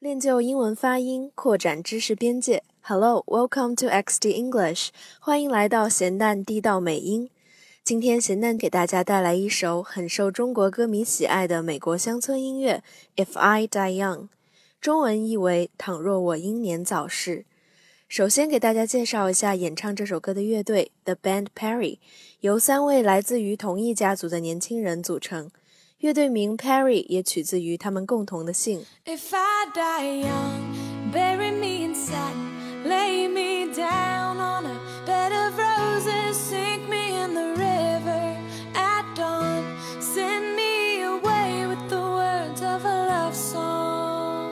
练就英文发音，扩展知识边界。Hello, welcome to XD English，欢迎来到咸蛋地道美音。今天咸蛋给大家带来一首很受中国歌迷喜爱的美国乡村音乐《If I Die Young》，中文译为“倘若我英年早逝”。首先给大家介绍一下演唱这首歌的乐队 The Band Perry，由三位来自于同一家族的年轻人组成。乐队名 Perry 也取自于他们共同的姓。If I die young, bury me in satin, lay me down on a bed of roses, sink me in the river at dawn, send me away with the words of a love song.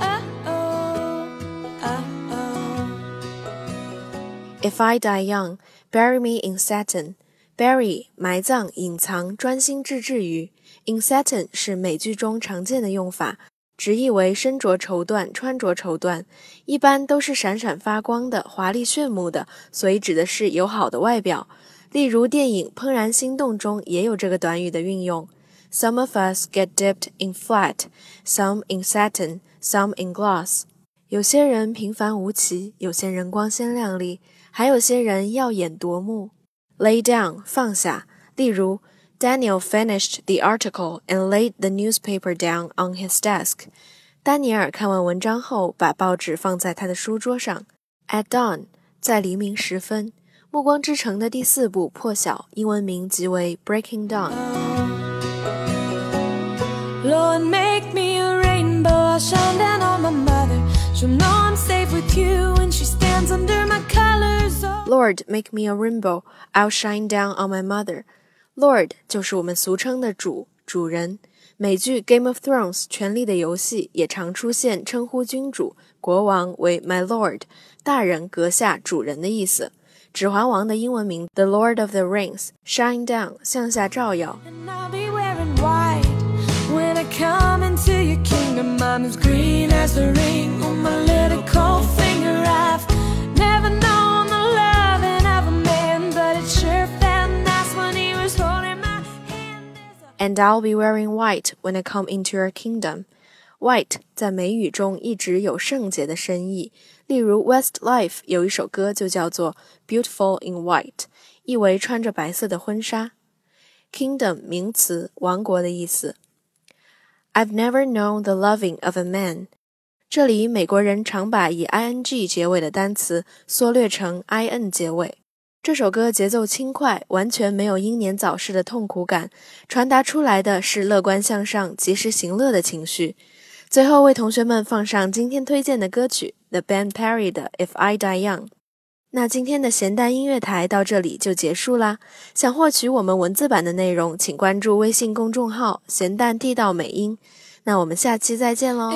Oh oh, oh oh. If I die young, bury me in satin. Bury 埋葬、隐藏、专心致志于。In satin 是美剧中常见的用法，直译为身着绸缎、穿着绸缎，一般都是闪闪发光的、华丽炫目的，所以指的是有好的外表。例如电影《怦然心动》中也有这个短语的运用。Some of us get dipped in flat, some in satin, some in gloss。有些人平凡无奇，有些人光鲜亮丽，还有些人耀眼夺目。lay down 放下。例如，Daniel finished the article and laid the newspaper down on his desk。丹尼尔看完文章后，把报纸放在他的书桌上。At dawn，在黎明时分。《暮光之城》的第四部《破晓》，英文名即为 Breaking Dawn。 Lord, make me a rainbow. I'll shine down on my mother. She'll know I'm safe with you when she stands under my colors. Oh. Lord, make me a rainbow. I'll shine down on my mother. Lord 就是我们俗称的主、主人。美剧《Game of Thrones》《权力的游戏》也常出现称呼君主、国王为 My Lord，大人、阁下、主人的意思。《指环王》的英文名 The Lord of the Rings，shine down 向下照耀。 And And I'll be wearing white when I come into your kingdom. White 在美语中一直有圣洁的深意，例如 Westlife 有一首歌就叫做 Beautiful in White，意为穿着白色的婚纱。Kingdom 名词，王国的意思。I've never known the loving of a man。这里美国人常把以 ing 结尾的单词缩略成 in 结尾。这首歌节奏轻快，完全没有英年早逝的痛苦感，传达出来的是乐观向上、及时行乐的情绪。最后为同学们放上今天推荐的歌曲 The Band Perry 的《If I Die Young》。那今天的咸蛋音乐台到这里就结束啦。想获取我们文字版的内容，请关注微信公众号“咸蛋地道美音”。那我们下期再见喽！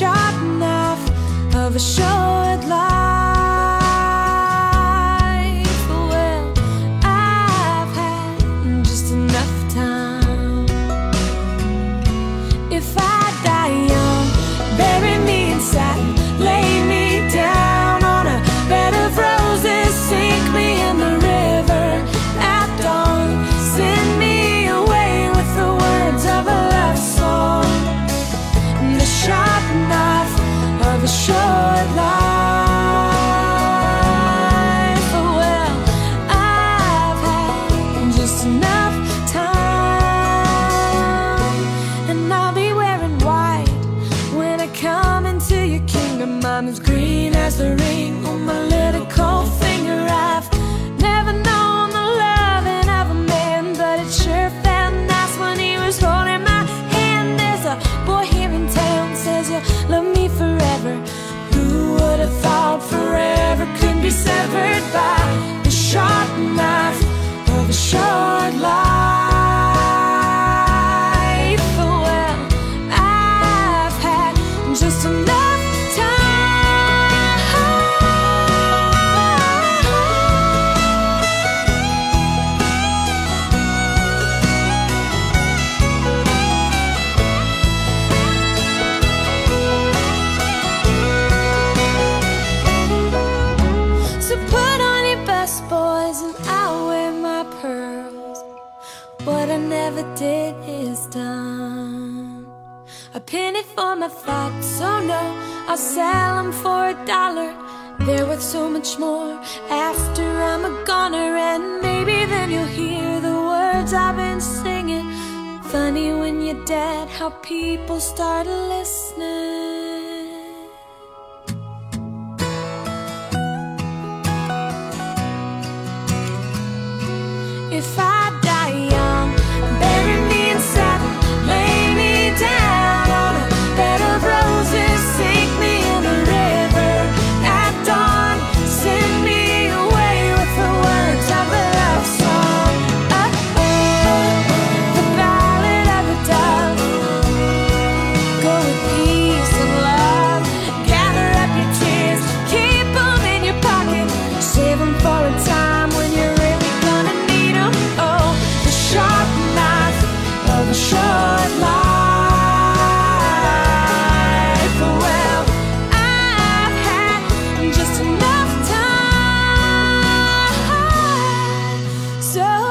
sharp enough of a short life. answer never did is done. A penny for my thoughts, oh no, I'll sell them for a dollar. They're worth so much more after I'm a goner, and maybe then you'll hear the words I've been singing. Funny when you're dead, how people start listening. so